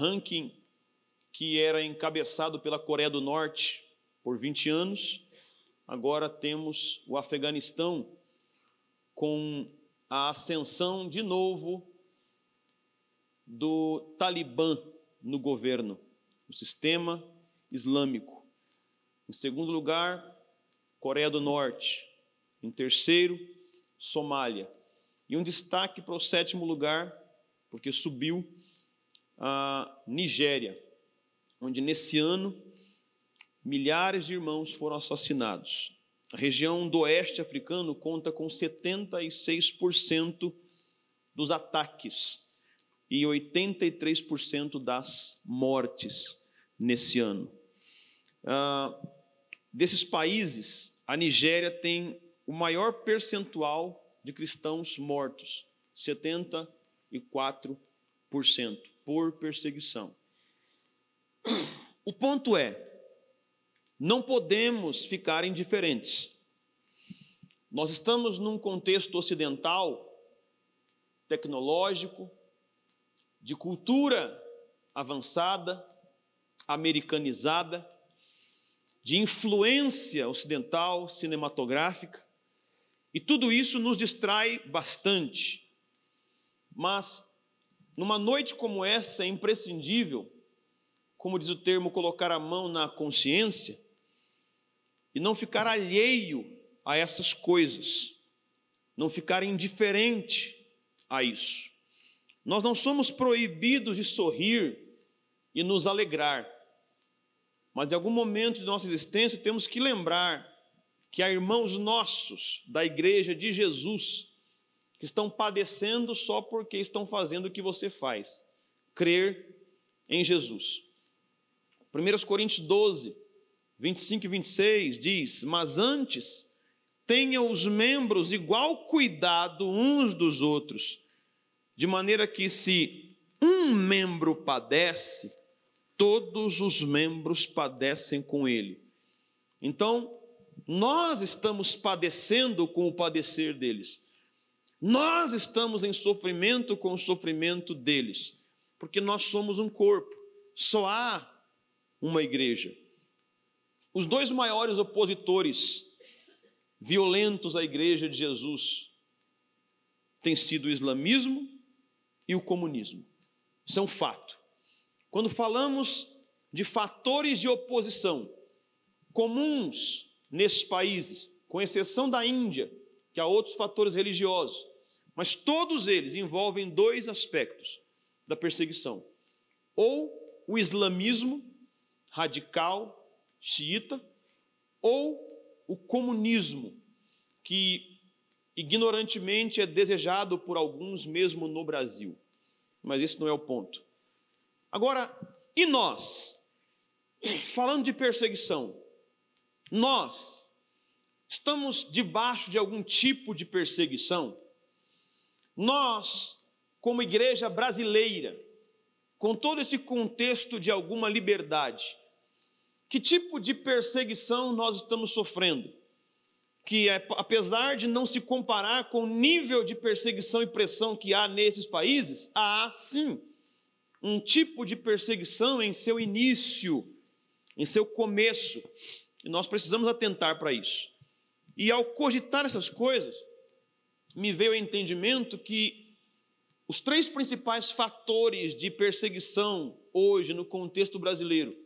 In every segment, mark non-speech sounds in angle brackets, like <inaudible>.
ranking que era encabeçado pela Coreia do Norte por 20 anos, agora temos o Afeganistão com a ascensão de novo do Talibã no governo, o sistema islâmico. Em segundo lugar, Coreia do Norte. Em terceiro, Somália. E um destaque para o sétimo lugar, porque subiu a Nigéria, onde nesse ano milhares de irmãos foram assassinados. A região do oeste africano conta com 76% dos ataques e 83% das mortes nesse ano. Ah, desses países, a Nigéria tem o maior percentual de cristãos mortos, 74% por perseguição. O ponto é, não podemos ficar indiferentes. Nós estamos num contexto ocidental, tecnológico, de cultura avançada, americanizada, de influência ocidental cinematográfica, e tudo isso nos distrai bastante. Mas, numa noite como essa, é imprescindível, como diz o termo, colocar a mão na consciência e não ficar alheio a essas coisas, não ficar indiferente a isso. Nós não somos proibidos de sorrir e nos alegrar, mas em algum momento de nossa existência temos que lembrar que há irmãos nossos da igreja de Jesus que estão padecendo só porque estão fazendo o que você faz, crer em Jesus. 1 Coríntios 12, 25 e 26 diz: Mas antes, tenha os membros igual cuidado uns dos outros de maneira que se um membro padece, todos os membros padecem com ele. Então, nós estamos padecendo com o padecer deles. Nós estamos em sofrimento com o sofrimento deles, porque nós somos um corpo. Só há uma igreja. Os dois maiores opositores violentos à igreja de Jesus têm sido o islamismo e o comunismo. Isso é um fato. Quando falamos de fatores de oposição comuns nesses países, com exceção da Índia, que há outros fatores religiosos, mas todos eles envolvem dois aspectos da perseguição: ou o islamismo radical xiita, ou o comunismo, que ignorantemente é desejado por alguns mesmo no Brasil. Mas esse não é o ponto. Agora, e nós? Falando de perseguição, nós estamos debaixo de algum tipo de perseguição? Nós, como igreja brasileira, com todo esse contexto de alguma liberdade, que tipo de perseguição nós estamos sofrendo? que é, apesar de não se comparar com o nível de perseguição e pressão que há nesses países, há sim um tipo de perseguição em seu início, em seu começo, e nós precisamos atentar para isso. E ao cogitar essas coisas, me veio o entendimento que os três principais fatores de perseguição hoje no contexto brasileiro,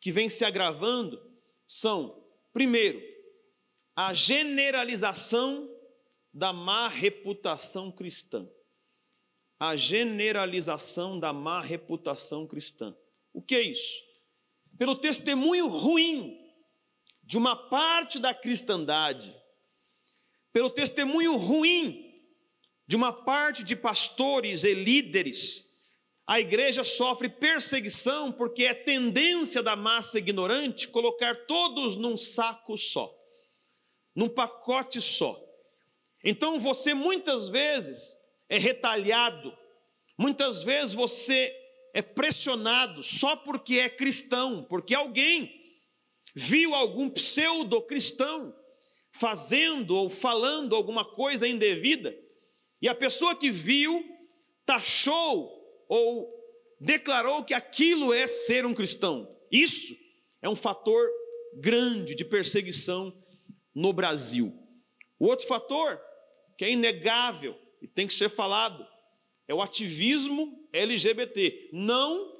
que vem se agravando, são, primeiro, a generalização da má reputação cristã. A generalização da má reputação cristã. O que é isso? Pelo testemunho ruim de uma parte da cristandade, pelo testemunho ruim de uma parte de pastores e líderes, a igreja sofre perseguição porque é tendência da massa ignorante colocar todos num saco só num pacote só. Então você muitas vezes é retalhado, muitas vezes você é pressionado só porque é cristão, porque alguém viu algum pseudo-cristão fazendo ou falando alguma coisa indevida, e a pessoa que viu taxou ou declarou que aquilo é ser um cristão. Isso é um fator grande de perseguição no Brasil. O outro fator, que é inegável e tem que ser falado, é o ativismo LGBT, não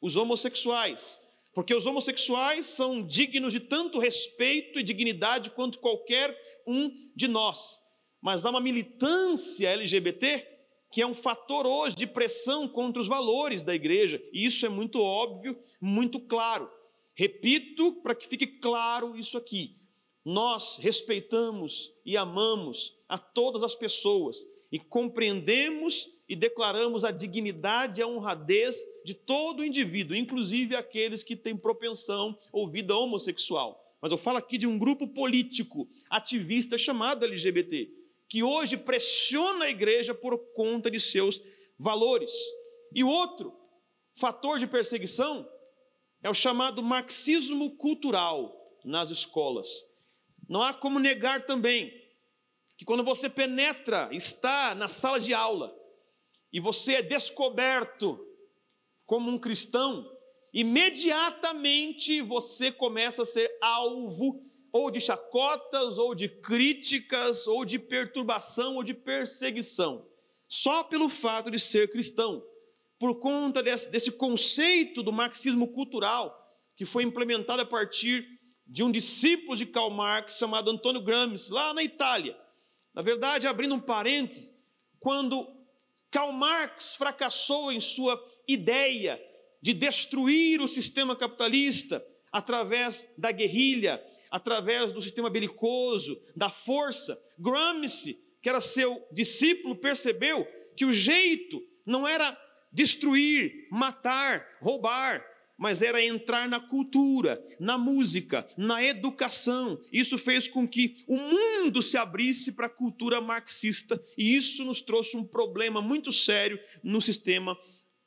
os homossexuais. Porque os homossexuais são dignos de tanto respeito e dignidade quanto qualquer um de nós. Mas há uma militância LGBT que é um fator hoje de pressão contra os valores da igreja, e isso é muito óbvio, muito claro. Repito para que fique claro isso aqui. Nós respeitamos e amamos a todas as pessoas e compreendemos e declaramos a dignidade e a honradez de todo indivíduo, inclusive aqueles que têm propensão ou vida homossexual. Mas eu falo aqui de um grupo político, ativista chamado LGBT, que hoje pressiona a igreja por conta de seus valores. E outro fator de perseguição é o chamado marxismo cultural nas escolas. Não há como negar também que quando você penetra, está na sala de aula, e você é descoberto como um cristão, imediatamente você começa a ser alvo ou de chacotas, ou de críticas, ou de perturbação, ou de perseguição, só pelo fato de ser cristão, por conta desse, desse conceito do marxismo cultural, que foi implementado a partir de um discípulo de Karl Marx chamado Antônio Gramsci, lá na Itália. Na verdade, abrindo um parênteses, quando Karl Marx fracassou em sua ideia de destruir o sistema capitalista através da guerrilha, através do sistema belicoso, da força. Gramsci, que era seu discípulo, percebeu que o jeito não era destruir, matar, roubar, mas era entrar na cultura, na música, na educação. Isso fez com que o mundo se abrisse para a cultura marxista e isso nos trouxe um problema muito sério no sistema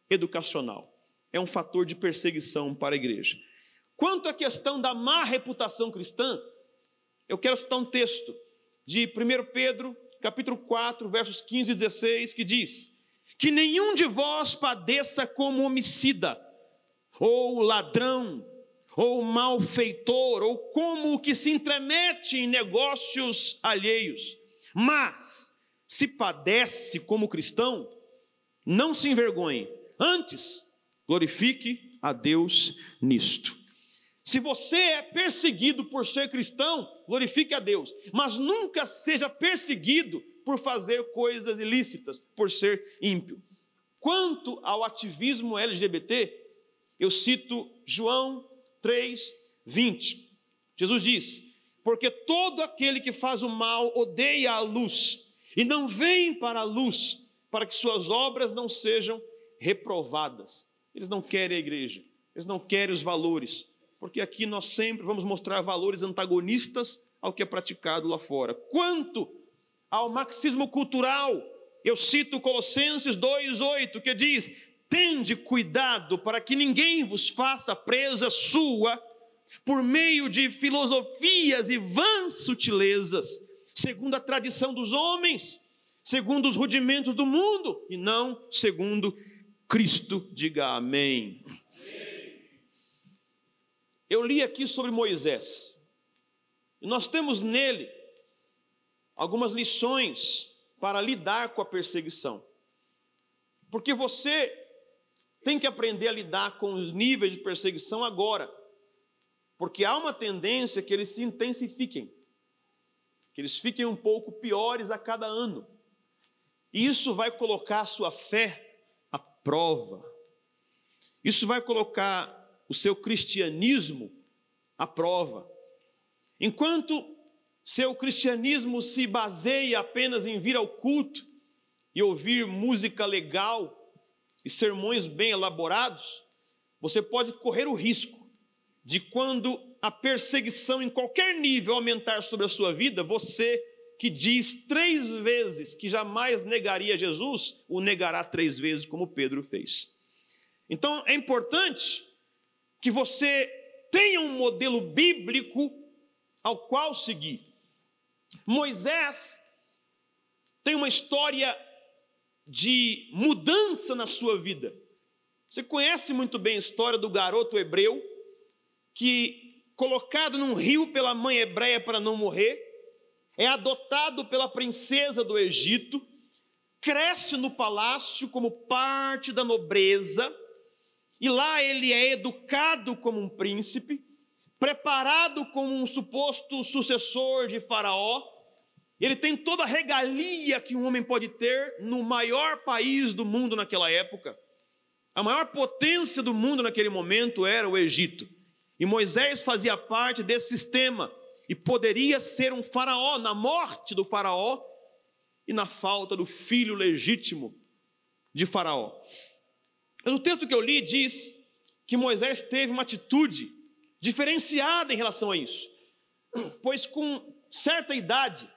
educacional. É um fator de perseguição para a igreja. Quanto à questão da má reputação cristã, eu quero citar um texto de 1 Pedro, capítulo 4, versos 15 e 16, que diz: Que nenhum de vós padeça como homicida, ou ladrão, ou malfeitor, ou como o que se entremete em negócios alheios, mas se padece como cristão, não se envergonhe, antes glorifique a Deus nisto. Se você é perseguido por ser cristão, glorifique a Deus, mas nunca seja perseguido por fazer coisas ilícitas, por ser ímpio. Quanto ao ativismo LGBT, eu cito João 3, 20. Jesus diz: Porque todo aquele que faz o mal odeia a luz e não vem para a luz, para que suas obras não sejam reprovadas. Eles não querem a igreja, eles não querem os valores, porque aqui nós sempre vamos mostrar valores antagonistas ao que é praticado lá fora. Quanto ao marxismo cultural, eu cito Colossenses 2:8, que diz: "Tende cuidado para que ninguém vos faça presa sua por meio de filosofias e vãs sutilezas, segundo a tradição dos homens, segundo os rudimentos do mundo, e não segundo Cristo. Diga amém. Eu li aqui sobre Moisés. Nós temos nele algumas lições para lidar com a perseguição. Porque você tem que aprender a lidar com os níveis de perseguição agora. Porque há uma tendência que eles se intensifiquem, que eles fiquem um pouco piores a cada ano. E isso vai colocar a sua fé à prova. Isso vai colocar o seu cristianismo à prova. Enquanto seu cristianismo se baseia apenas em vir ao culto e ouvir música legal e sermões bem elaborados, você pode correr o risco de quando a perseguição em qualquer nível aumentar sobre a sua vida, você que diz três vezes que jamais negaria Jesus, o negará três vezes, como Pedro fez. Então é importante que você tenha um modelo bíblico ao qual seguir. Moisés tem uma história de mudança na sua vida. Você conhece muito bem a história do garoto hebreu que, colocado num rio pela mãe hebreia para não morrer, é adotado pela princesa do Egito, cresce no palácio como parte da nobreza, e lá ele é educado como um príncipe, preparado como um suposto sucessor de Faraó. Ele tem toda a regalia que um homem pode ter no maior país do mundo naquela época. A maior potência do mundo naquele momento era o Egito. E Moisés fazia parte desse sistema e poderia ser um faraó na morte do faraó e na falta do filho legítimo de Faraó. Mas o texto que eu li diz que Moisés teve uma atitude diferenciada em relação a isso, pois com certa idade,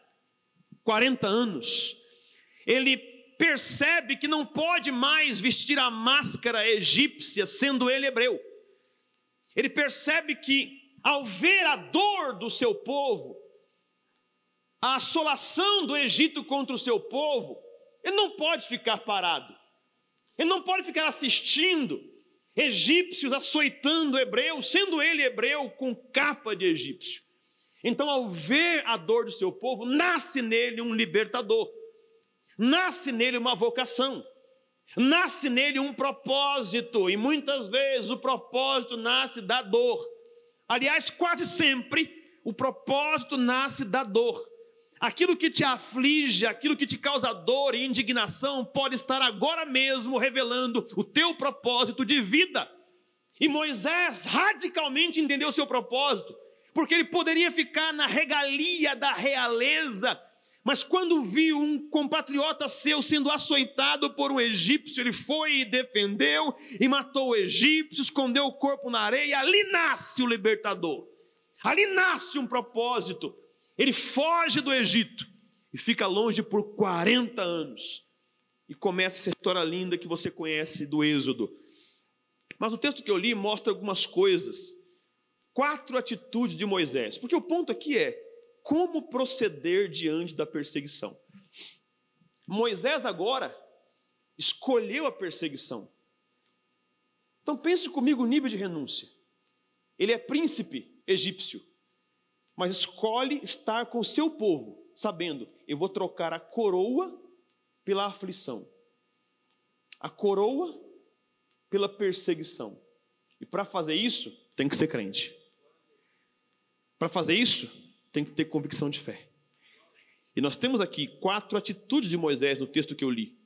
40 anos, ele percebe que não pode mais vestir a máscara egípcia, sendo ele hebreu. Ele percebe que, ao ver a dor do seu povo, a assolação do Egito contra o seu povo, ele não pode ficar parado, ele não pode ficar assistindo egípcios açoitando hebreus, sendo ele hebreu com capa de egípcio. Então, ao ver a dor do seu povo, nasce nele um libertador, nasce nele uma vocação, nasce nele um propósito, e muitas vezes o propósito nasce da dor. Aliás, quase sempre o propósito nasce da dor. Aquilo que te aflige, aquilo que te causa dor e indignação, pode estar agora mesmo revelando o teu propósito de vida. E Moisés radicalmente entendeu o seu propósito, porque ele poderia ficar na regalia da realeza, mas quando viu um compatriota seu sendo açoitado por um egípcio, ele foi e defendeu e matou o egípcio, escondeu o corpo na areia, ali nasce o libertador, ali nasce um propósito. Ele foge do Egito e fica longe por 40 anos. E começa essa história linda que você conhece do Êxodo. Mas o texto que eu li mostra algumas coisas. Quatro atitudes de Moisés. Porque o ponto aqui é como proceder diante da perseguição. Moisés agora escolheu a perseguição. Então pense comigo o nível de renúncia. Ele é príncipe egípcio mas escolhe estar com o seu povo, sabendo, eu vou trocar a coroa pela aflição, a coroa pela perseguição. E para fazer isso, tem que ser crente. Para fazer isso, tem que ter convicção de fé. E nós temos aqui quatro atitudes de Moisés no texto que eu li.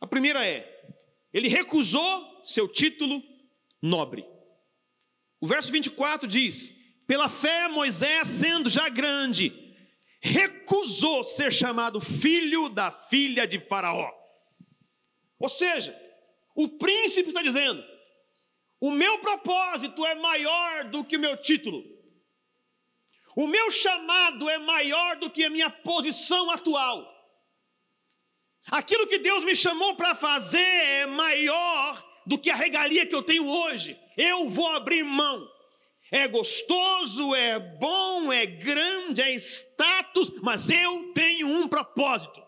A primeira é: ele recusou seu título nobre. O verso 24 diz: pela fé, Moisés, sendo já grande, recusou ser chamado filho da filha de Faraó. Ou seja, o príncipe está dizendo: o meu propósito é maior do que o meu título, o meu chamado é maior do que a minha posição atual. Aquilo que Deus me chamou para fazer é maior do que a regalia que eu tenho hoje. Eu vou abrir mão é gostoso, é bom, é grande, é status, mas eu tenho um propósito.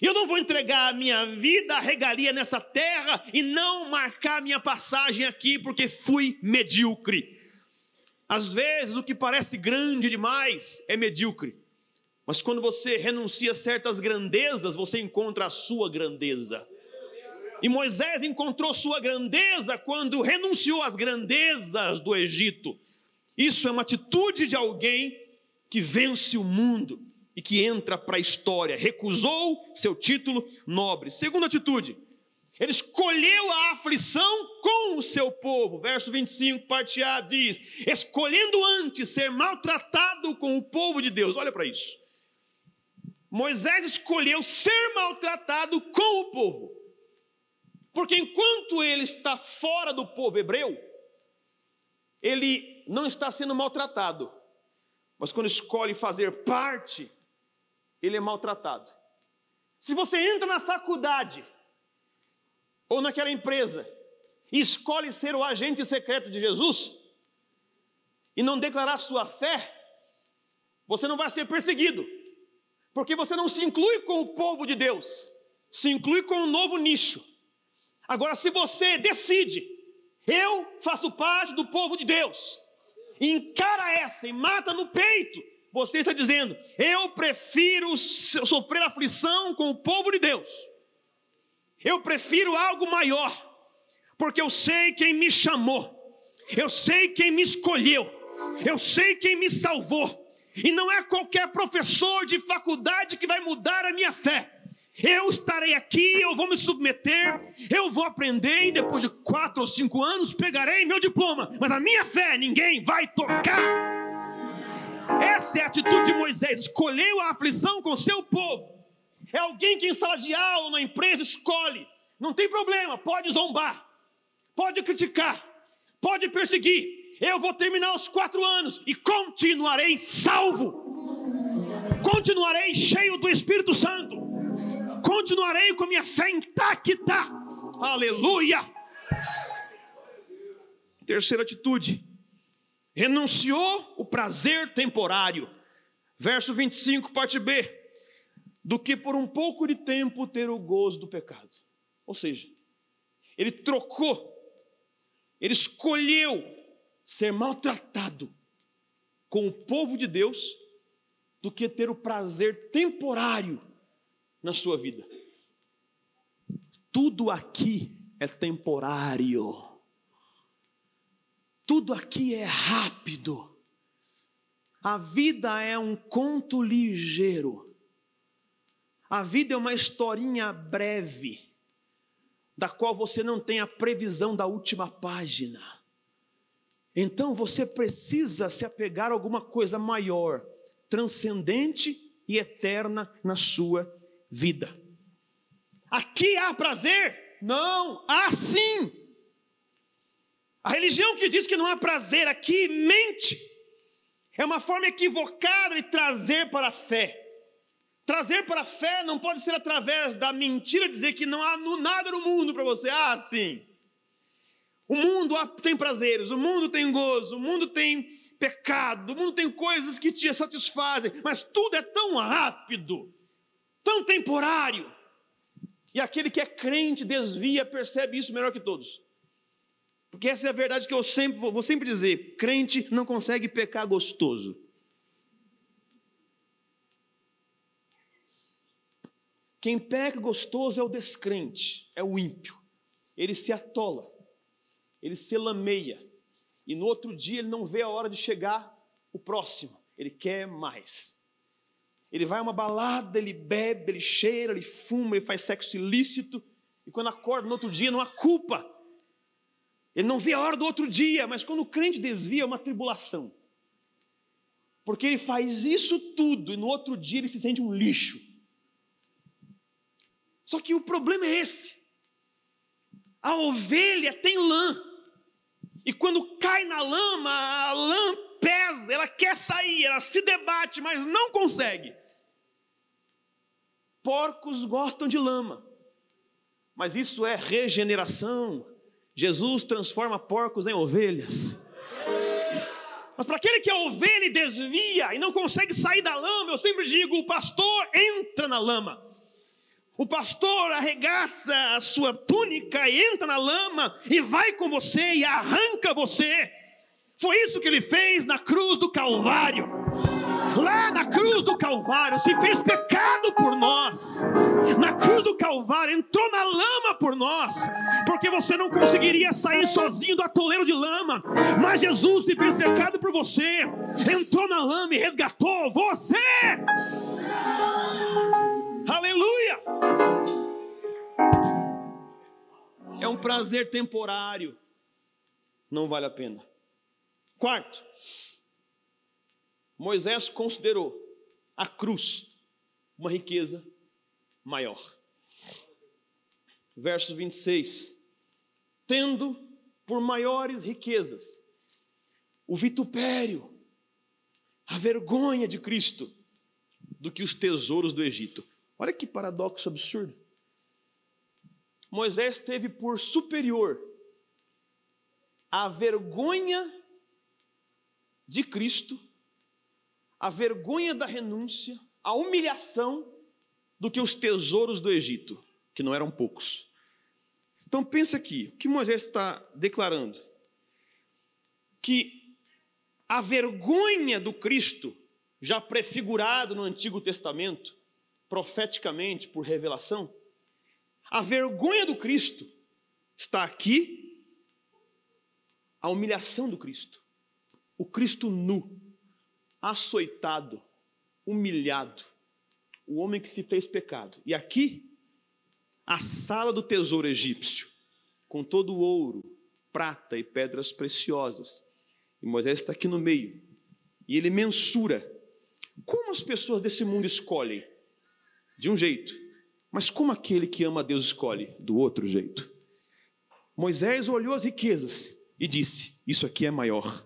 Eu não vou entregar a minha vida, a regalia nessa terra e não marcar minha passagem aqui porque fui medíocre. Às vezes o que parece grande demais é medíocre. Mas quando você renuncia a certas grandezas, você encontra a sua grandeza. E Moisés encontrou sua grandeza quando renunciou às grandezas do Egito. Isso é uma atitude de alguém que vence o mundo e que entra para a história. Recusou seu título nobre. Segunda atitude, ele escolheu a aflição com o seu povo. Verso 25, parte A diz: escolhendo antes ser maltratado com o povo de Deus. Olha para isso. Moisés escolheu ser maltratado com o povo. Porque enquanto ele está fora do povo hebreu, ele não está sendo maltratado, mas quando escolhe fazer parte, ele é maltratado. Se você entra na faculdade ou naquela empresa escolhe ser o agente secreto de Jesus e não declarar sua fé, você não vai ser perseguido, porque você não se inclui com o povo de Deus, se inclui com um novo nicho. Agora, se você decide, eu faço parte do povo de Deus, encara essa e mata no peito, você está dizendo, eu prefiro sofrer aflição com o povo de Deus, eu prefiro algo maior, porque eu sei quem me chamou, eu sei quem me escolheu, eu sei quem me salvou, e não é qualquer professor de faculdade que vai mudar a minha fé. Eu estarei aqui, eu vou me submeter, eu vou aprender e depois de quatro ou cinco anos pegarei meu diploma. Mas a minha fé ninguém vai tocar. Essa é a atitude de Moisés. Escolheu a aflição com seu povo. É alguém que em sala de aula, na empresa, escolhe. Não tem problema, pode zombar, pode criticar, pode perseguir. Eu vou terminar os quatro anos e continuarei salvo. Continuarei cheio do Espírito Santo continuarei com a minha fé intacta. Aleluia! Terceira atitude, renunciou o prazer temporário. Verso 25, parte B. Do que por um pouco de tempo ter o gozo do pecado. Ou seja, ele trocou, ele escolheu ser maltratado com o povo de Deus do que ter o prazer temporário na sua vida. Tudo aqui é temporário. Tudo aqui é rápido. A vida é um conto ligeiro. A vida é uma historinha breve, da qual você não tem a previsão da última página. Então você precisa se apegar a alguma coisa maior, transcendente e eterna na sua vida. Aqui há prazer? Não, há sim. A religião que diz que não há prazer aqui mente. É uma forma equivocada de trazer para a fé. Trazer para a fé não pode ser através da mentira dizer que não há nada no mundo para você. Ah, sim. O mundo tem prazeres, o mundo tem gozo, o mundo tem pecado, o mundo tem coisas que te satisfazem, mas tudo é tão rápido tão temporário. E aquele que é crente desvia, percebe isso melhor que todos. Porque essa é a verdade que eu sempre vou sempre dizer: crente não consegue pecar gostoso. Quem peca gostoso é o descrente, é o ímpio. Ele se atola, ele se lameia, e no outro dia ele não vê a hora de chegar o próximo, ele quer mais. Ele vai a uma balada, ele bebe, ele cheira, ele fuma, ele faz sexo ilícito, e quando acorda no outro dia não há culpa. Ele não vê a hora do outro dia, mas quando o crente desvia é uma tribulação. Porque ele faz isso tudo e no outro dia ele se sente um lixo. Só que o problema é esse. A ovelha tem lã. E quando cai na lama, a lã pesa, ela quer sair, ela se debate, mas não consegue. Porcos gostam de lama, mas isso é regeneração. Jesus transforma porcos em ovelhas. Mas para aquele que é ovelha e desvia e não consegue sair da lama, eu sempre digo: o pastor entra na lama. O pastor arregaça a sua túnica e entra na lama e vai com você e arranca você. Foi isso que ele fez na cruz do Calvário. Lá na cruz do Calvário, se fez pecado por nós, na cruz do Calvário, entrou na lama por nós, porque você não conseguiria sair sozinho do atoleiro de lama, mas Jesus se fez pecado por você, entrou na lama e resgatou você. Aleluia! É um prazer temporário, não vale a pena. Quarto, Moisés considerou a cruz uma riqueza maior. Verso 26. Tendo por maiores riquezas o vitupério, a vergonha de Cristo, do que os tesouros do Egito. Olha que paradoxo absurdo. Moisés teve por superior a vergonha de Cristo a vergonha da renúncia, a humilhação do que os tesouros do Egito, que não eram poucos. Então pensa aqui, o que Moisés está declarando? Que a vergonha do Cristo, já prefigurado no Antigo Testamento, profeticamente por revelação, a vergonha do Cristo está aqui, a humilhação do Cristo. O Cristo nu, açoitado, humilhado, o homem que se fez pecado. E aqui, a sala do tesouro egípcio, com todo o ouro, prata e pedras preciosas. E Moisés está aqui no meio. E ele mensura como as pessoas desse mundo escolhem. De um jeito. Mas como aquele que ama a Deus escolhe? Do outro jeito. Moisés olhou as riquezas e disse: Isso aqui é maior.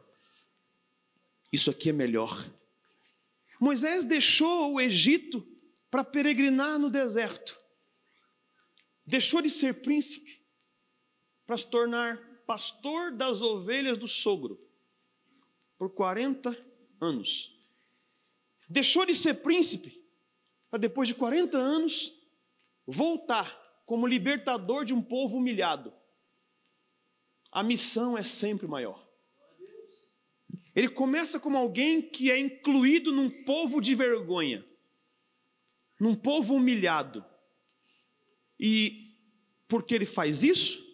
Isso aqui é melhor. Moisés deixou o Egito para peregrinar no deserto. Deixou de ser príncipe para se tornar pastor das ovelhas do sogro por 40 anos. Deixou de ser príncipe para depois de 40 anos voltar como libertador de um povo humilhado. A missão é sempre maior. Ele começa como alguém que é incluído num povo de vergonha, num povo humilhado. E porque ele faz isso,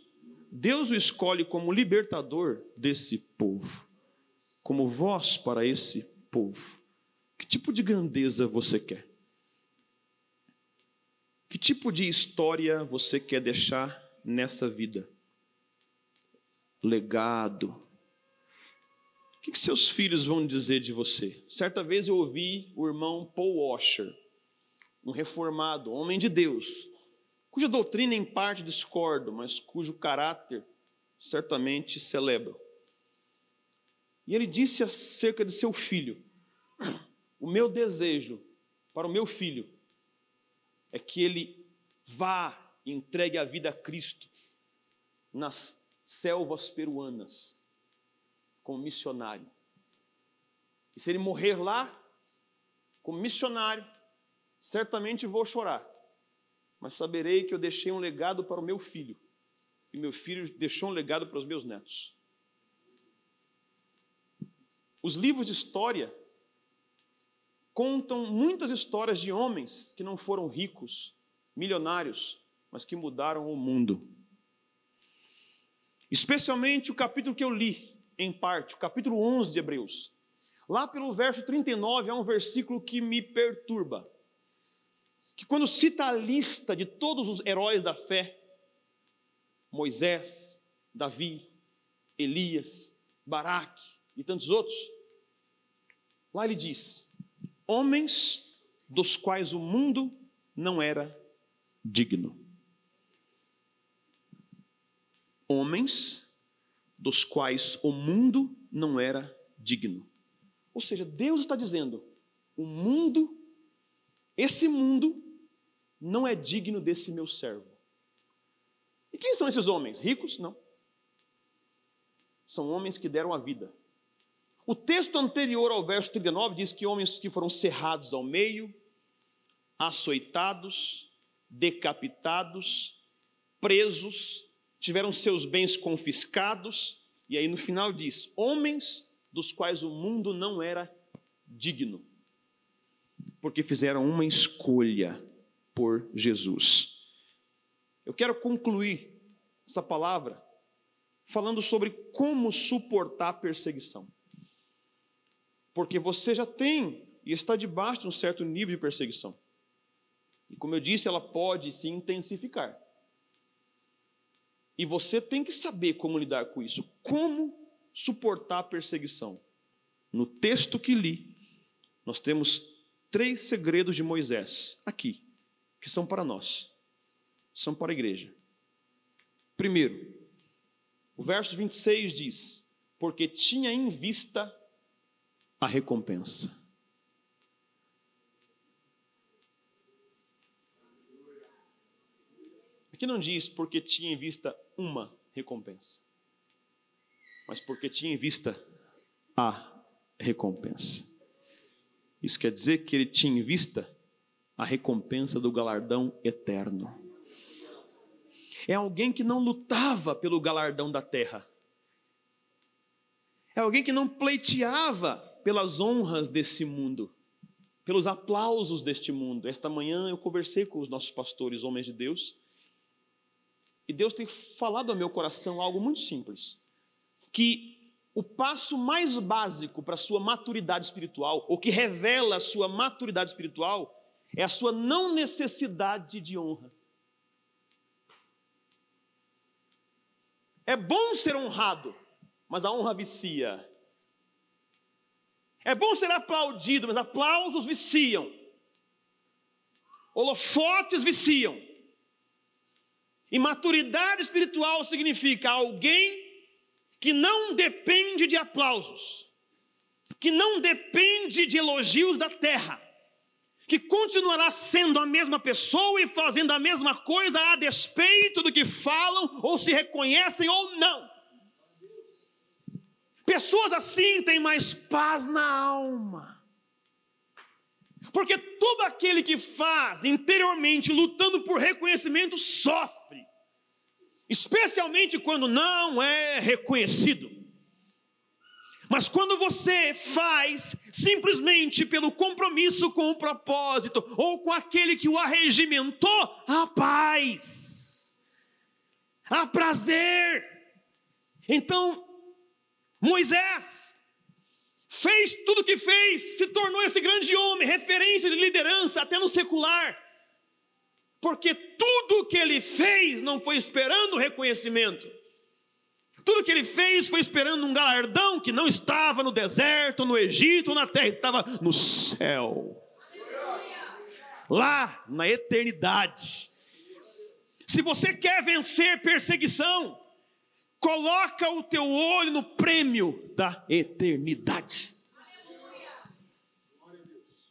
Deus o escolhe como libertador desse povo, como voz para esse povo. Que tipo de grandeza você quer? Que tipo de história você quer deixar nessa vida? Legado, o que, seus filhos vão dizer de você? Certa vez eu ouvi o irmão Paul Washer, um reformado, homem de Deus, cuja doutrina em parte discordo, mas cujo caráter certamente celebro. E ele disse acerca de seu filho: O meu desejo para o meu filho é que ele vá e entregue a vida a Cristo nas selvas peruanas como missionário. E se ele morrer lá, como missionário, certamente vou chorar, mas saberei que eu deixei um legado para o meu filho, e meu filho deixou um legado para os meus netos. Os livros de história contam muitas histórias de homens que não foram ricos, milionários, mas que mudaram o mundo. Especialmente o capítulo que eu li, em parte, o capítulo 11 de Hebreus. Lá pelo verso 39 é um versículo que me perturba. Que quando cita a lista de todos os heróis da fé, Moisés, Davi, Elias, Baraque e tantos outros, lá ele diz: homens dos quais o mundo não era digno. Homens dos quais o mundo não era digno. Ou seja, Deus está dizendo: o mundo, esse mundo, não é digno desse meu servo. E quem são esses homens? Ricos? Não. São homens que deram a vida. O texto anterior ao verso 39 diz que homens que foram cerrados ao meio, açoitados, decapitados, presos, tiveram seus bens confiscados, e aí no final diz: homens dos quais o mundo não era digno, porque fizeram uma escolha por Jesus. Eu quero concluir essa palavra falando sobre como suportar perseguição. Porque você já tem e está debaixo de um certo nível de perseguição. E como eu disse, ela pode se intensificar. E você tem que saber como lidar com isso. Como suportar a perseguição? No texto que li, nós temos três segredos de Moisés aqui, que são para nós, são para a igreja. Primeiro, o verso 26 diz: Porque tinha em vista a recompensa. Aqui não diz porque tinha em vista uma recompensa, mas porque tinha em vista a recompensa. Isso quer dizer que ele tinha em vista a recompensa do galardão eterno. É alguém que não lutava pelo galardão da terra. É alguém que não pleiteava pelas honras desse mundo, pelos aplausos deste mundo. Esta manhã eu conversei com os nossos pastores, homens de Deus, e Deus tem falado ao meu coração algo muito simples: que o passo mais básico para a sua maturidade espiritual, ou que revela a sua maturidade espiritual, é a sua não necessidade de honra. É bom ser honrado, mas a honra vicia. É bom ser aplaudido, mas aplausos viciam. Holofotes viciam. E maturidade espiritual significa alguém que não depende de aplausos, que não depende de elogios da terra, que continuará sendo a mesma pessoa e fazendo a mesma coisa a despeito do que falam ou se reconhecem ou não. Pessoas assim têm mais paz na alma. Porque todo aquele que faz interiormente lutando por reconhecimento sofre especialmente quando não é reconhecido. Mas quando você faz simplesmente pelo compromisso com o propósito ou com aquele que o arregimentou, há paz, há prazer. Então, Moisés fez tudo o que fez, se tornou esse grande homem, referência de liderança até no secular porque tudo que ele fez não foi esperando reconhecimento. Tudo que ele fez foi esperando um galardão que não estava no deserto, no Egito, na terra, estava no céu. Lá na eternidade. Se você quer vencer perseguição, coloca o teu olho no prêmio da eternidade.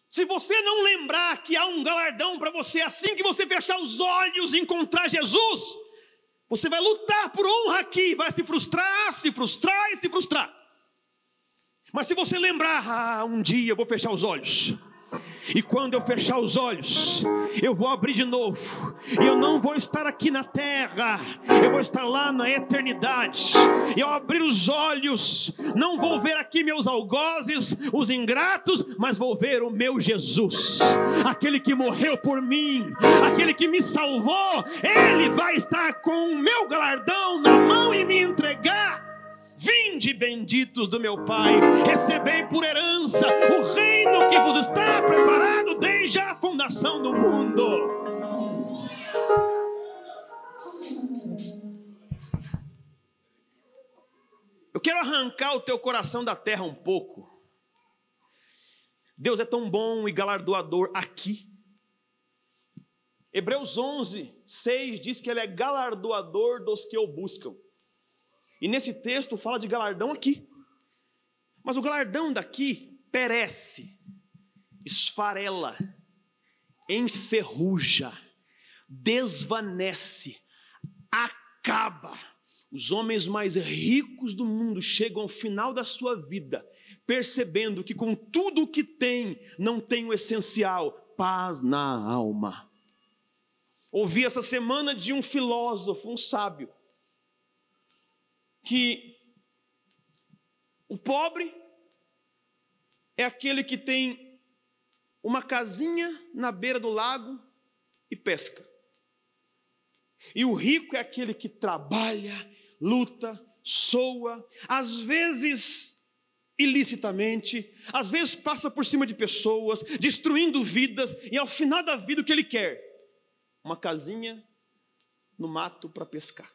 Se você não lembrar que há um galardão para você assim que você fechar os olhos e encontrar Jesus, você vai lutar por honra aqui, vai se frustrar, se frustrar e se frustrar. Mas se você lembrar, ah, um dia eu vou fechar os olhos e quando eu fechar os olhos, eu vou abrir de novo. E eu não vou estar aqui na terra, eu vou estar lá na eternidade. E ao abrir os olhos, não vou ver aqui meus algozes, os ingratos, mas vou ver o meu Jesus, aquele que morreu por mim, aquele que me salvou. Ele vai estar com o meu galardão na mão e me entregar. Vinde benditos do meu Pai, recebei por herança o reino que vos está preparado desde a fundação do mundo. Eu quero arrancar o teu coração da terra um pouco. Deus é tão bom e galardoador aqui. Hebreus 11, 6 diz que Ele é galardoador dos que o buscam. E nesse texto fala de galardão aqui. Mas o galardão daqui perece, esfarela, enferruja, desvanece, acaba. Os homens mais ricos do mundo chegam ao final da sua vida, percebendo que com tudo o que tem, não tem o essencial, paz na alma. Ouvi essa semana de um filósofo, um sábio, que o pobre é aquele que tem uma casinha na beira do lago e pesca. E o rico é aquele que trabalha, luta, soa, às vezes ilicitamente, às vezes passa por cima de pessoas, destruindo vidas, e ao final da vida o que ele quer? Uma casinha no mato para pescar.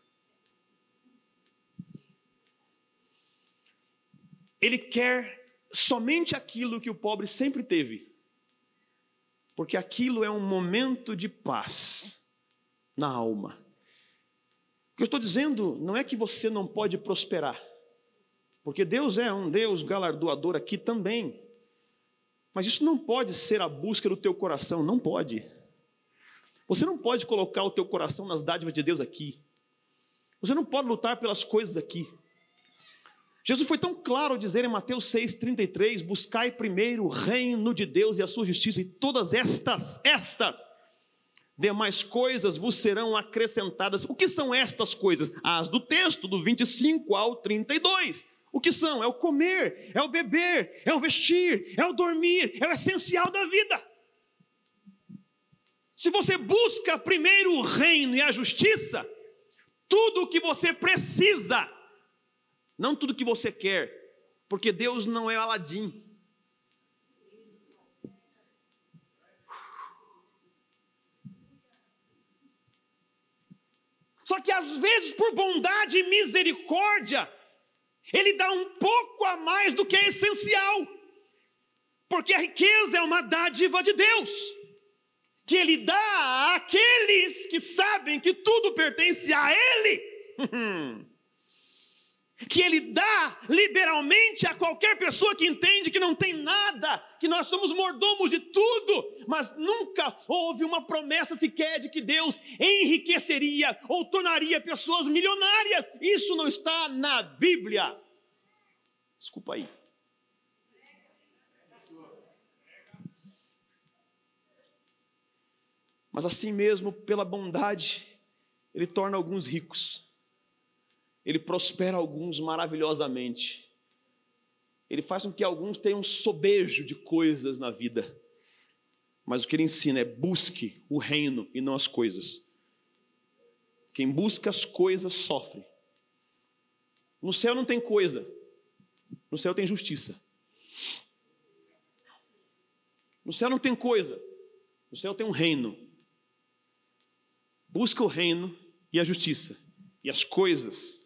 Ele quer somente aquilo que o pobre sempre teve, porque aquilo é um momento de paz na alma. O que eu estou dizendo não é que você não pode prosperar, porque Deus é um Deus galardoador aqui também, mas isso não pode ser a busca do teu coração, não pode. Você não pode colocar o teu coração nas dádivas de Deus aqui. Você não pode lutar pelas coisas aqui. Jesus foi tão claro ao dizer em Mateus 6,33: Buscai primeiro o reino de Deus e a sua justiça, e todas estas, estas demais coisas vos serão acrescentadas. O que são estas coisas? As do texto, do 25 ao 32. O que são? É o comer, é o beber, é o vestir, é o dormir, é o essencial da vida. Se você busca primeiro o reino e a justiça, tudo o que você precisa, não tudo que você quer, porque Deus não é Aladim. Só que às vezes, por bondade e misericórdia, Ele dá um pouco a mais do que é essencial, porque a riqueza é uma dádiva de Deus, que Ele dá àqueles que sabem que tudo pertence a Ele. <laughs> que Ele dá liberalmente a qualquer pessoa que entende que não tem nada, que nós somos mordomos de tudo, mas nunca houve uma promessa sequer de que Deus enriqueceria ou tornaria pessoas milionárias. Isso não está na Bíblia. Desculpa aí. Mas assim mesmo, pela bondade, Ele torna alguns ricos ele prospera alguns maravilhosamente. Ele faz com que alguns tenham sobejo de coisas na vida. Mas o que ele ensina é busque o reino e não as coisas. Quem busca as coisas sofre. No céu não tem coisa, no céu tem justiça. No céu não tem coisa, no céu tem um reino. Busca o reino e a justiça, e as coisas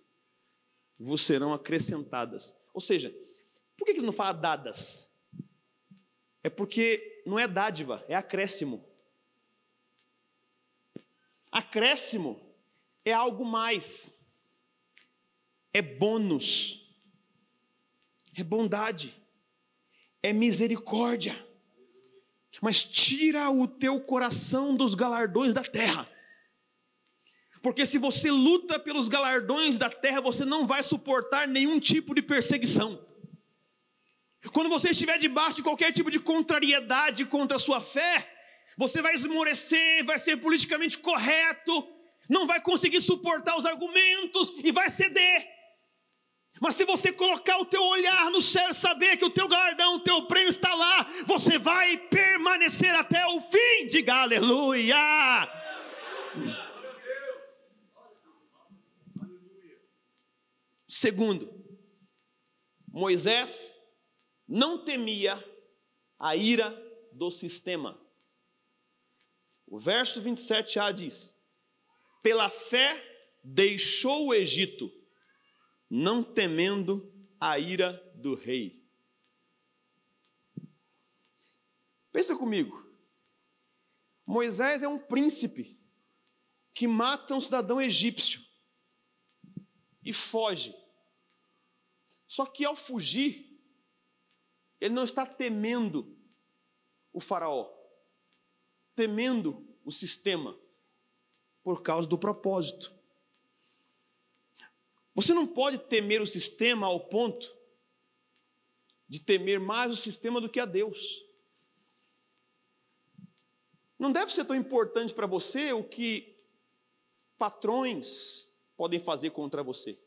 vos serão acrescentadas. Ou seja, por que ele não fala dadas? É porque não é dádiva, é acréscimo. Acréscimo é algo mais, é bônus, é bondade, é misericórdia. Mas tira o teu coração dos galardões da terra. Porque se você luta pelos galardões da terra, você não vai suportar nenhum tipo de perseguição. Quando você estiver debaixo de qualquer tipo de contrariedade contra a sua fé, você vai esmorecer, vai ser politicamente correto, não vai conseguir suportar os argumentos e vai ceder. Mas se você colocar o teu olhar no céu e saber que o teu galardão, o teu prêmio está lá, você vai permanecer até o fim. Diga aleluia. Segundo, Moisés não temia a ira do sistema. O verso 27a diz: Pela fé deixou o Egito, não temendo a ira do rei. Pensa comigo. Moisés é um príncipe que mata um cidadão egípcio e foge. Só que ao fugir, ele não está temendo o Faraó, temendo o sistema, por causa do propósito. Você não pode temer o sistema ao ponto de temer mais o sistema do que a Deus. Não deve ser tão importante para você o que patrões podem fazer contra você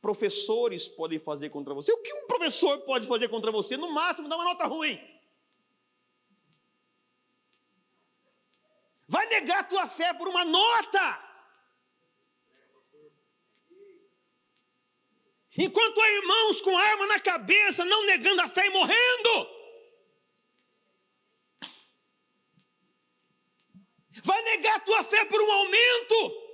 professores podem fazer contra você. O que um professor pode fazer contra você? No máximo, dar uma nota ruim. Vai negar a tua fé por uma nota. Enquanto há irmãos com arma na cabeça, não negando a fé e morrendo. Vai negar a tua fé por um aumento.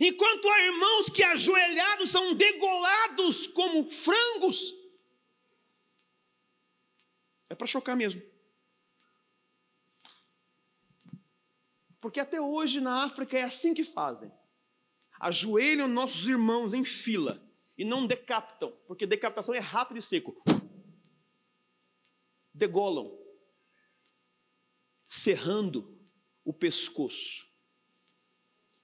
Enquanto há irmãos que ajoelhados são degolados como frangos. É para chocar mesmo. Porque até hoje na África é assim que fazem. Ajoelham nossos irmãos em fila e não decapitam, porque decapitação é rápido e seco. Degolam, serrando o pescoço.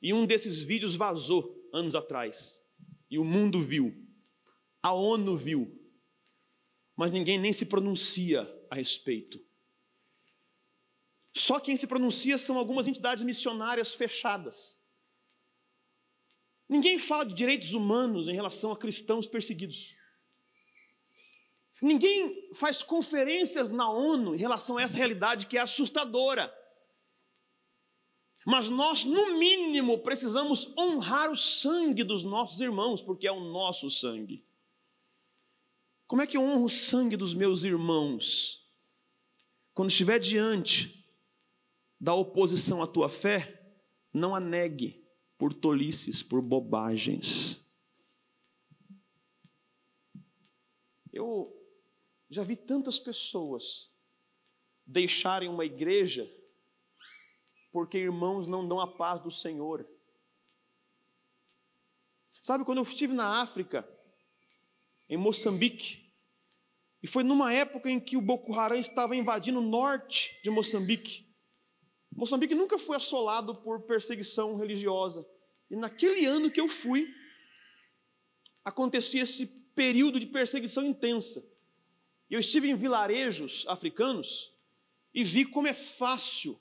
E um desses vídeos vazou anos atrás. E o mundo viu. A ONU viu. Mas ninguém nem se pronuncia a respeito. Só quem se pronuncia são algumas entidades missionárias fechadas. Ninguém fala de direitos humanos em relação a cristãos perseguidos. Ninguém faz conferências na ONU em relação a essa realidade que é assustadora. Mas nós, no mínimo, precisamos honrar o sangue dos nossos irmãos, porque é o nosso sangue. Como é que eu honro o sangue dos meus irmãos? Quando estiver diante da oposição à tua fé, não a negue por tolices, por bobagens. Eu já vi tantas pessoas deixarem uma igreja porque irmãos não dão a paz do Senhor. Sabe, quando eu estive na África, em Moçambique, e foi numa época em que o Boko Haram estava invadindo o norte de Moçambique. Moçambique nunca foi assolado por perseguição religiosa. E naquele ano que eu fui, acontecia esse período de perseguição intensa. Eu estive em vilarejos africanos e vi como é fácil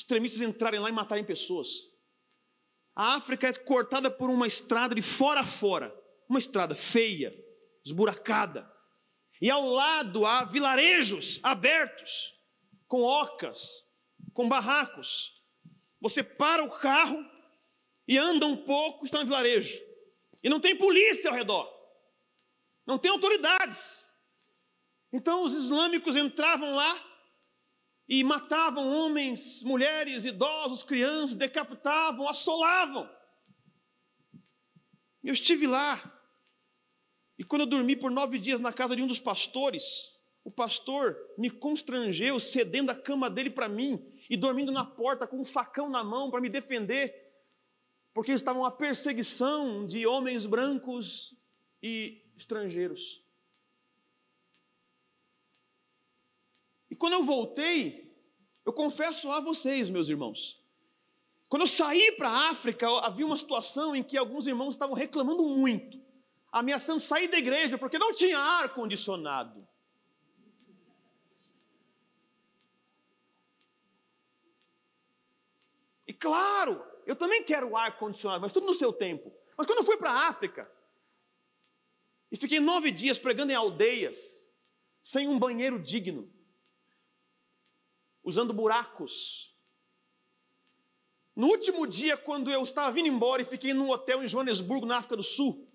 extremistas entrarem lá e matarem pessoas. A África é cortada por uma estrada de fora a fora, uma estrada feia, esburacada. E ao lado há vilarejos abertos, com ocas, com barracos. Você para o carro e anda um pouco, está no vilarejo. E não tem polícia ao redor. Não tem autoridades. Então os islâmicos entravam lá e matavam homens, mulheres, idosos, crianças, decapitavam, assolavam. Eu estive lá, e quando eu dormi por nove dias na casa de um dos pastores, o pastor me constrangeu, cedendo a cama dele para mim e dormindo na porta com um facão na mão para me defender, porque estavam a perseguição de homens brancos e estrangeiros. E quando eu voltei, eu confesso a vocês, meus irmãos, quando eu saí para a África, havia uma situação em que alguns irmãos estavam reclamando muito, ameaçando sair da igreja, porque não tinha ar condicionado. E claro, eu também quero ar condicionado, mas tudo no seu tempo. Mas quando eu fui para a África, e fiquei nove dias pregando em aldeias, sem um banheiro digno, usando buracos. No último dia, quando eu estava vindo embora e fiquei num hotel em Joanesburgo, na África do Sul,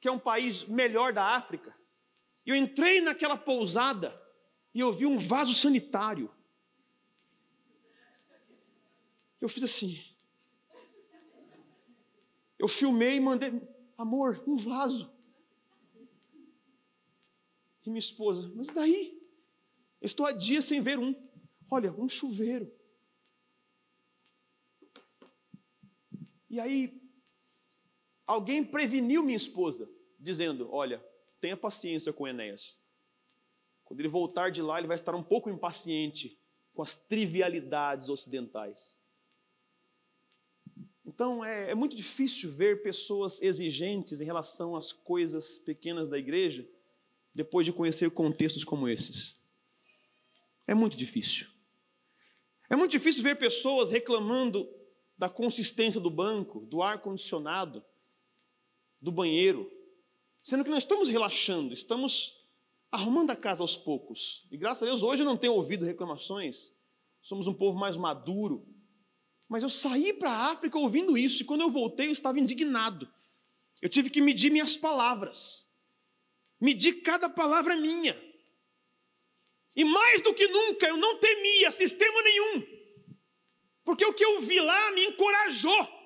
que é um país melhor da África, eu entrei naquela pousada e eu vi um vaso sanitário. Eu fiz assim. Eu filmei e mandei, amor, um vaso. E minha esposa, mas daí? Eu estou há dias sem ver um. Olha, um chuveiro. E aí, alguém preveniu minha esposa, dizendo: Olha, tenha paciência com Enéas. Quando ele voltar de lá, ele vai estar um pouco impaciente com as trivialidades ocidentais. Então, é, é muito difícil ver pessoas exigentes em relação às coisas pequenas da igreja depois de conhecer contextos como esses. É muito difícil. É muito difícil ver pessoas reclamando da consistência do banco, do ar-condicionado, do banheiro, sendo que nós estamos relaxando, estamos arrumando a casa aos poucos. E graças a Deus hoje eu não tenho ouvido reclamações, somos um povo mais maduro. Mas eu saí para a África ouvindo isso, e quando eu voltei eu estava indignado. Eu tive que medir minhas palavras, medir cada palavra minha. E mais do que nunca, eu não temia sistema nenhum, porque o que eu vi lá me encorajou.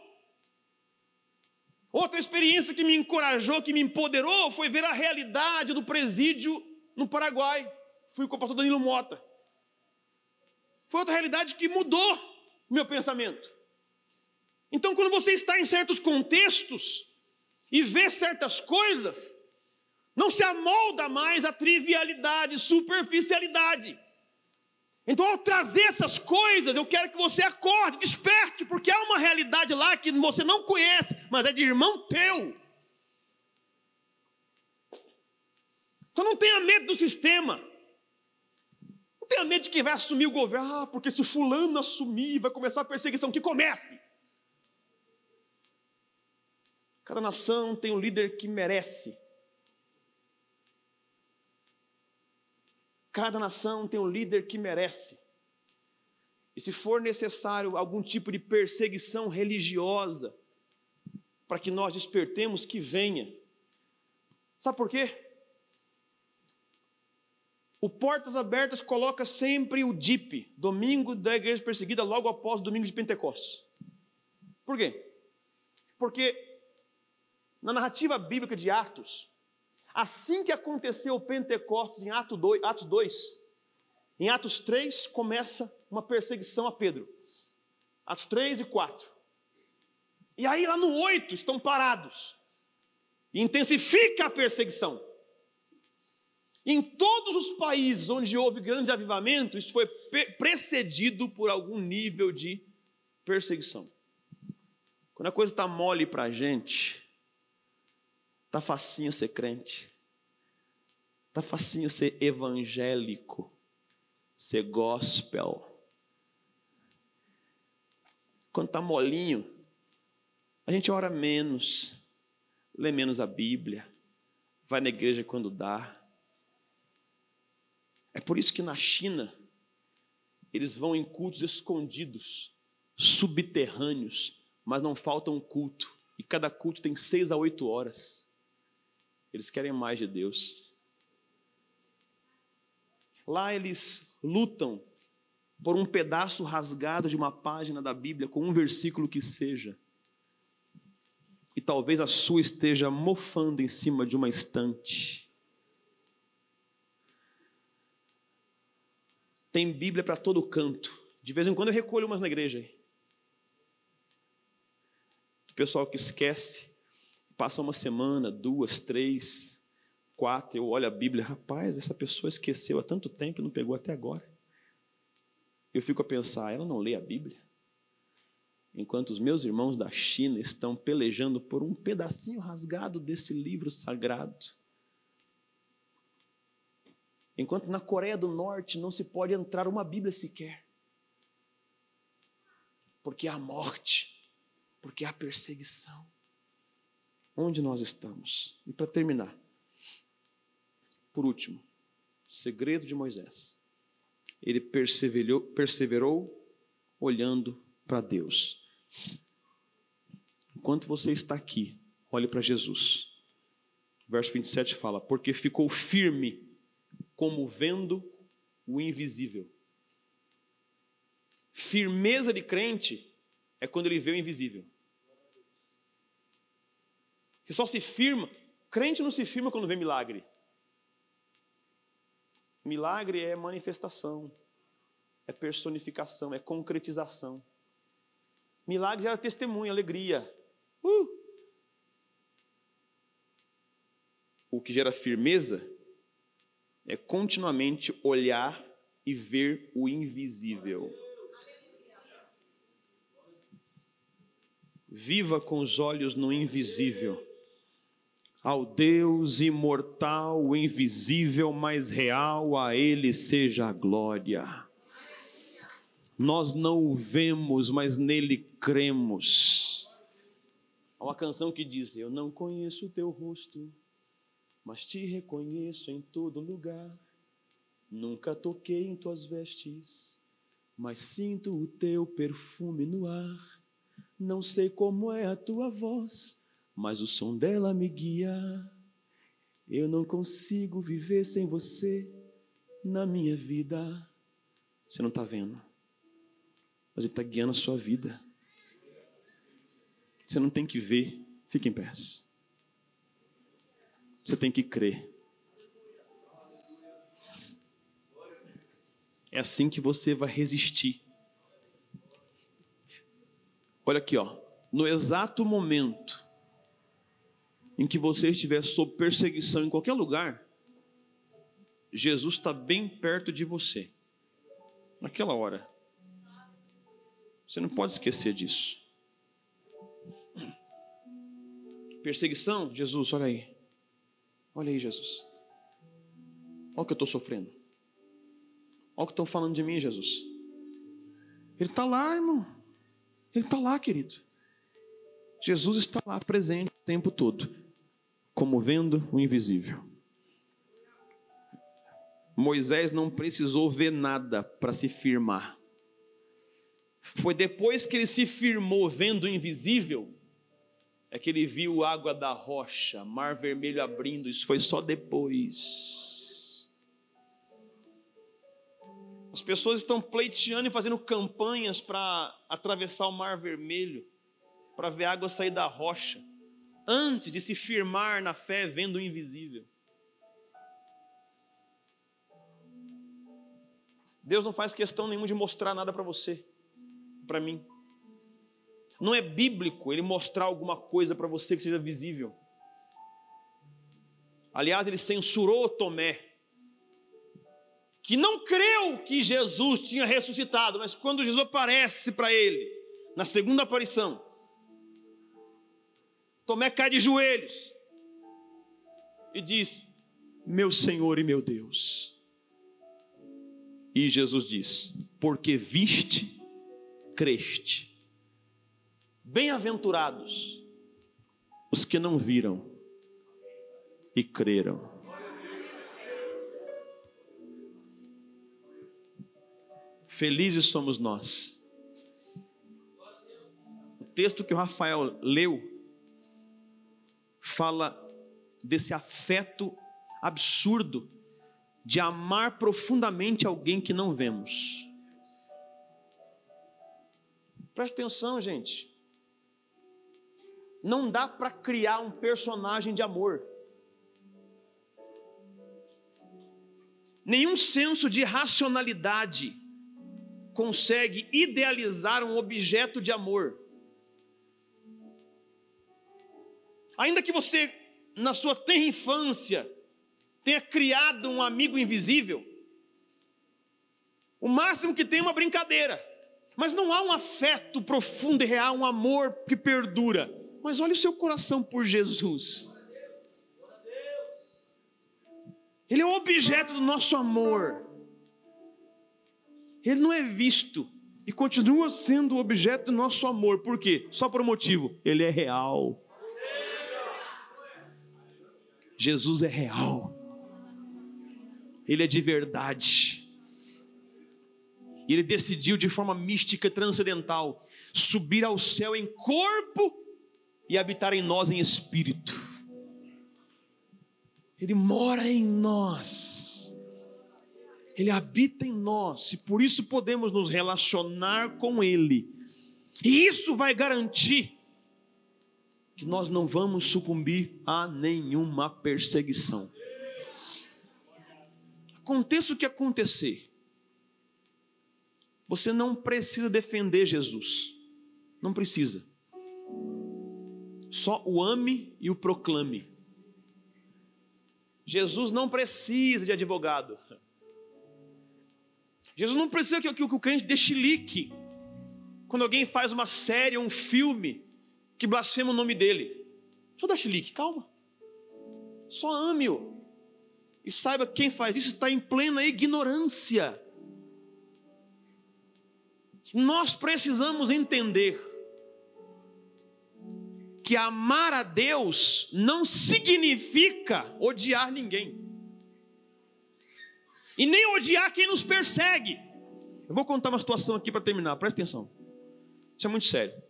Outra experiência que me encorajou, que me empoderou, foi ver a realidade do presídio no Paraguai. Fui com o pastor Danilo Mota. Foi outra realidade que mudou o meu pensamento. Então, quando você está em certos contextos e vê certas coisas, não se amolda mais a trivialidade, superficialidade. Então, ao trazer essas coisas, eu quero que você acorde, desperte, porque há uma realidade lá que você não conhece, mas é de irmão teu. Então, não tenha medo do sistema. Não tenha medo de quem vai assumir o governo. Ah, porque se fulano assumir, vai começar a perseguição. Que comece! Cada nação tem um líder que merece. Cada nação tem um líder que merece. E se for necessário algum tipo de perseguição religiosa, para que nós despertemos, que venha. Sabe por quê? O Portas Abertas coloca sempre o DIP, domingo da igreja perseguida, logo após o domingo de Pentecostes. Por quê? Porque na narrativa bíblica de Atos, assim que aconteceu o Pentecostes em Atos 2, Atos 2 em Atos 3 começa uma perseguição a Pedro. Atos 3 e 4. E aí lá no 8 estão parados. E intensifica a perseguição. Em todos os países onde houve grande avivamento, isso foi precedido por algum nível de perseguição. Quando a coisa está mole para a gente, está facinho ser crente, está facinho ser evangélico, ser gospel. Quando está molinho, a gente ora menos, lê menos a Bíblia, vai na igreja quando dá é por isso que na China, eles vão em cultos escondidos, subterrâneos, mas não falta um culto. E cada culto tem seis a oito horas. Eles querem mais de Deus. Lá eles lutam por um pedaço rasgado de uma página da Bíblia, com um versículo que seja. E talvez a sua esteja mofando em cima de uma estante. Tem Bíblia para todo canto. De vez em quando eu recolho umas na igreja pessoal que esquece, passa uma semana, duas, três, quatro, eu olho a Bíblia, rapaz, essa pessoa esqueceu há tanto tempo e não pegou até agora. Eu fico a pensar, ela não lê a Bíblia? Enquanto os meus irmãos da China estão pelejando por um pedacinho rasgado desse livro sagrado. Enquanto na Coreia do Norte não se pode entrar uma Bíblia sequer. Porque há morte, porque há perseguição. Onde nós estamos? E para terminar, por último, segredo de Moisés. Ele perseverou, perseverou olhando para Deus. Enquanto você está aqui, olhe para Jesus. Verso 27 fala: Porque ficou firme como vendo o invisível. Firmeza de crente é quando ele vê o invisível. Você só se firma, crente não se firma quando vê milagre. Milagre é manifestação, é personificação, é concretização. Milagre gera testemunho, alegria. Uh! O que gera firmeza é continuamente olhar e ver o invisível. Viva com os olhos no invisível. Ao Deus imortal, invisível, mais real, a Ele seja a glória. Nós não o vemos, mas nele cremos. Há uma canção que diz: Eu não conheço o teu rosto, mas te reconheço em todo lugar. Nunca toquei em tuas vestes, mas sinto o teu perfume no ar. Não sei como é a tua voz, mas o som dela me guia. Eu não consigo viver sem você na minha vida. Você não está vendo, mas Ele está guiando a sua vida. Você não tem que ver, fique em paz. Você tem que crer. É assim que você vai resistir. Olha aqui, ó. No exato momento em que você estiver sob perseguição em qualquer lugar, Jesus está bem perto de você. Naquela hora. Você não pode esquecer disso. Perseguição, Jesus, olha aí. Olha aí, Jesus. Olha o que eu estou sofrendo. Olha o que estão falando de mim, Jesus. Ele está lá, irmão. Ele está lá, querido. Jesus está lá presente o tempo todo, como vendo o invisível. Moisés não precisou ver nada para se firmar. Foi depois que ele se firmou vendo o invisível, é que ele viu água da rocha, mar vermelho abrindo, isso foi só depois. As pessoas estão pleiteando e fazendo campanhas para atravessar o mar vermelho, para ver água sair da rocha, antes de se firmar na fé vendo o invisível. Deus não faz questão nenhuma de mostrar nada para você, para mim. Não é bíblico ele mostrar alguma coisa para você que seja visível. Aliás, ele censurou Tomé, que não creu que Jesus tinha ressuscitado, mas quando Jesus aparece para ele, na segunda aparição, Tomé cai de joelhos e diz: Meu Senhor e meu Deus. E Jesus diz: Porque viste, creste. Bem-aventurados os que não viram e creram. Felizes somos nós. O texto que o Rafael leu fala desse afeto absurdo de amar profundamente alguém que não vemos. Presta atenção, gente. Não dá para criar um personagem de amor. Nenhum senso de racionalidade consegue idealizar um objeto de amor. Ainda que você, na sua tenra infância, tenha criado um amigo invisível, o máximo que tem é uma brincadeira, mas não há um afeto profundo e real, um amor que perdura. Mas olha o seu coração por Jesus. Ele é o objeto do nosso amor. Ele não é visto e continua sendo o objeto do nosso amor. Por quê? Só por um motivo: ele é real. Jesus é real. Ele é de verdade. E ele decidiu de forma mística transcendental subir ao céu em corpo e habitar em nós em espírito. Ele mora em nós. Ele habita em nós e por isso podemos nos relacionar com Ele. E isso vai garantir que nós não vamos sucumbir a nenhuma perseguição. Aconteça o que acontecer, você não precisa defender Jesus, não precisa só o ame e o proclame. Jesus não precisa de advogado. Jesus não precisa que, que, que o crente dê chilique quando alguém faz uma série, um filme que blasfema o nome dele. Só dá chilique, calma. Só ame-o. E saiba quem faz isso está em plena ignorância. Nós precisamos entender que amar a Deus não significa odiar ninguém. E nem odiar quem nos persegue. Eu vou contar uma situação aqui para terminar, presta atenção. Isso é muito sério.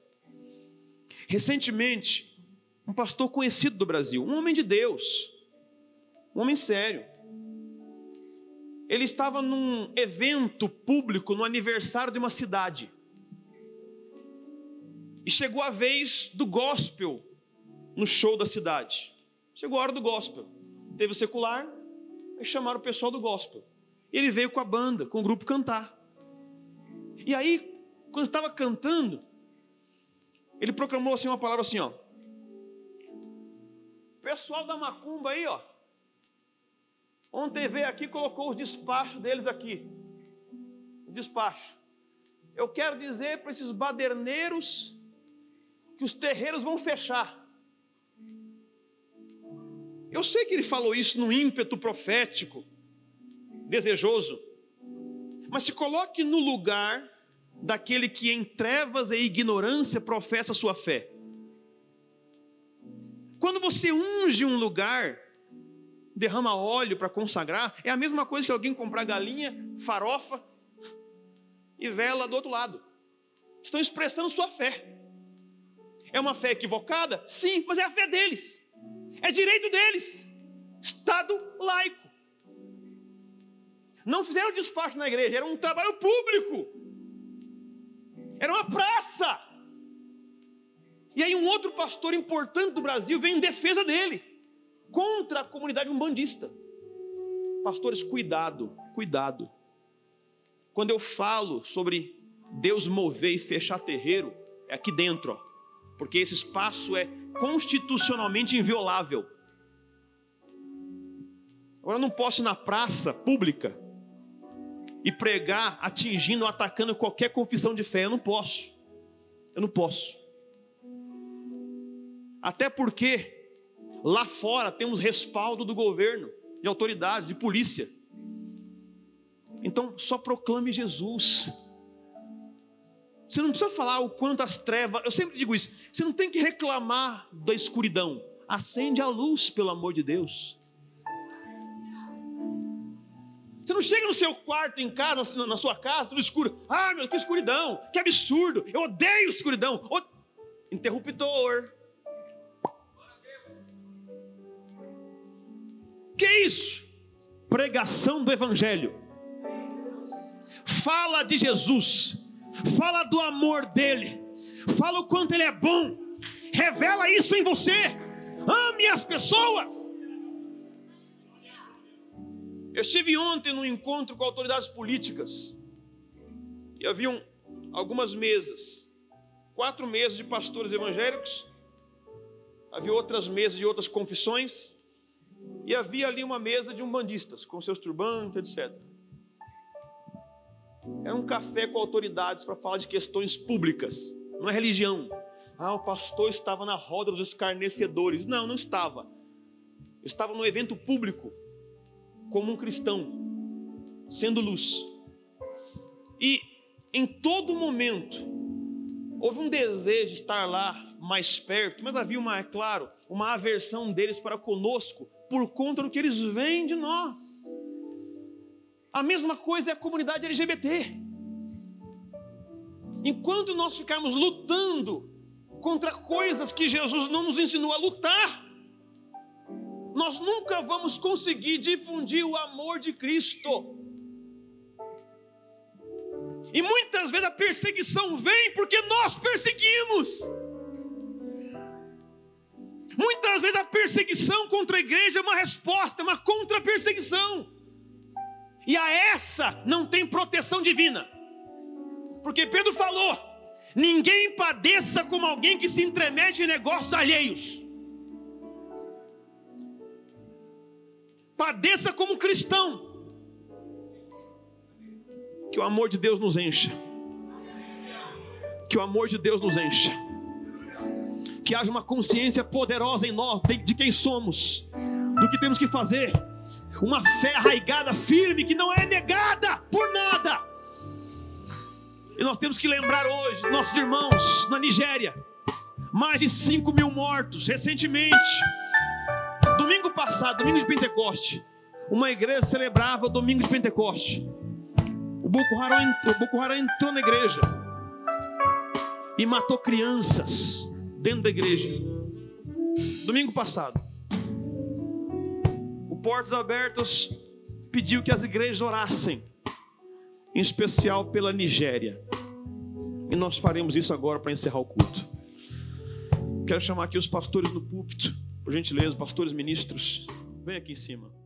Recentemente, um pastor conhecido do Brasil, um homem de Deus, um homem sério, ele estava num evento público no aniversário de uma cidade. E chegou a vez do gospel no show da cidade. Chegou a hora do gospel. Teve o secular, e chamaram o pessoal do gospel. Ele veio com a banda, com o grupo cantar. E aí, quando estava cantando, ele proclamou assim uma palavra assim, ó. Pessoal da macumba aí, ó. Ontem veio aqui colocou os despachos deles aqui. Despacho. Eu quero dizer para esses baderneiros que os terreiros vão fechar. Eu sei que ele falou isso no ímpeto profético, desejoso, Mas se coloque no lugar daquele que em trevas e ignorância professa sua fé. Quando você unge um lugar, derrama óleo para consagrar, é a mesma coisa que alguém comprar galinha, farofa e vela do outro lado. Estão expressando sua fé. É uma fé equivocada? Sim, mas é a fé deles. É direito deles. Estado laico. Não fizeram despacho na igreja, era um trabalho público. Era uma praça. E aí um outro pastor importante do Brasil vem em defesa dele, contra a comunidade umbandista. Pastores, cuidado, cuidado. Quando eu falo sobre Deus mover e fechar terreiro, é aqui dentro, ó porque esse espaço é constitucionalmente inviolável. Agora eu não posso ir na praça pública e pregar atingindo atacando qualquer confissão de fé. Eu não posso. Eu não posso. Até porque lá fora temos respaldo do governo, de autoridades, de polícia. Então só proclame Jesus. Você não precisa falar o quanto as trevas. Eu sempre digo isso. Você não tem que reclamar da escuridão. Acende a luz, pelo amor de Deus. Você não chega no seu quarto em casa, na sua casa, tudo escuro. Ah, meu, que escuridão, que absurdo. Eu odeio escuridão. O... Interruptor. Que isso? Pregação do Evangelho. Fala de Jesus fala do amor dele, fala o quanto ele é bom, revela isso em você. Ame as pessoas. Eu estive ontem num encontro com autoridades políticas e haviam algumas mesas, quatro mesas de pastores evangélicos, havia outras mesas de outras confissões e havia ali uma mesa de umbandistas com seus turbantes, etc. Era um café com autoridades para falar de questões públicas, não é religião. Ah, o pastor estava na roda dos escarnecedores. Não, não estava. estava no evento público, como um cristão, sendo luz. E em todo momento, houve um desejo de estar lá mais perto, mas havia uma, é claro, uma aversão deles para conosco, por conta do que eles veem de nós. A mesma coisa é a comunidade LGBT. Enquanto nós ficarmos lutando contra coisas que Jesus não nos ensinou a lutar, nós nunca vamos conseguir difundir o amor de Cristo. E muitas vezes a perseguição vem porque nós perseguimos. Muitas vezes a perseguição contra a igreja é uma resposta, é uma contra-perseguição. E a essa não tem proteção divina. Porque Pedro falou: ninguém padeça como alguém que se entremete em negócios alheios. Padeça como cristão. Que o amor de Deus nos encha. Que o amor de Deus nos encha. Que haja uma consciência poderosa em nós de quem somos, do que temos que fazer uma fé arraigada, firme, que não é negada por nada. E nós temos que lembrar hoje, nossos irmãos na Nigéria, mais de 5 mil mortos recentemente. Domingo passado, domingo de Pentecoste, uma igreja celebrava o domingo de Pentecoste. O Boko Haram entrou, o Boko Haram entrou na igreja e matou crianças dentro da igreja. Domingo passado. Portas Abertas pediu que as igrejas orassem, em especial pela Nigéria. E nós faremos isso agora para encerrar o culto. Quero chamar aqui os pastores no púlpito, por gentileza, pastores ministros. Vem aqui em cima.